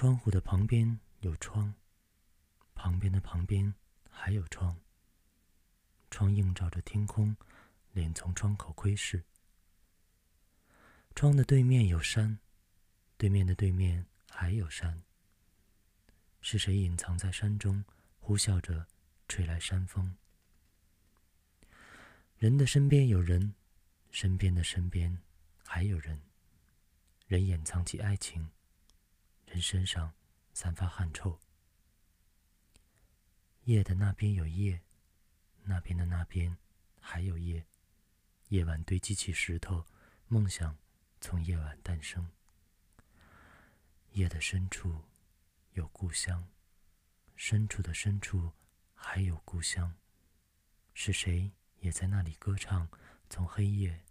窗户的旁边有窗，旁边的旁边还有窗。窗映照着天空，脸从窗口窥视。窗的对面有山，对面的对面还有山。是谁隐藏在山中，呼啸着吹来山风？人的身边有人，身边的身边还有人。人掩藏起爱情，身上散发汗臭。夜的那边有夜，那边的那边还有夜。夜晚堆积起石头，梦想从夜晚诞生。夜的深处有故乡，深处的深处还有故乡。是谁也在那里歌唱，从黑夜。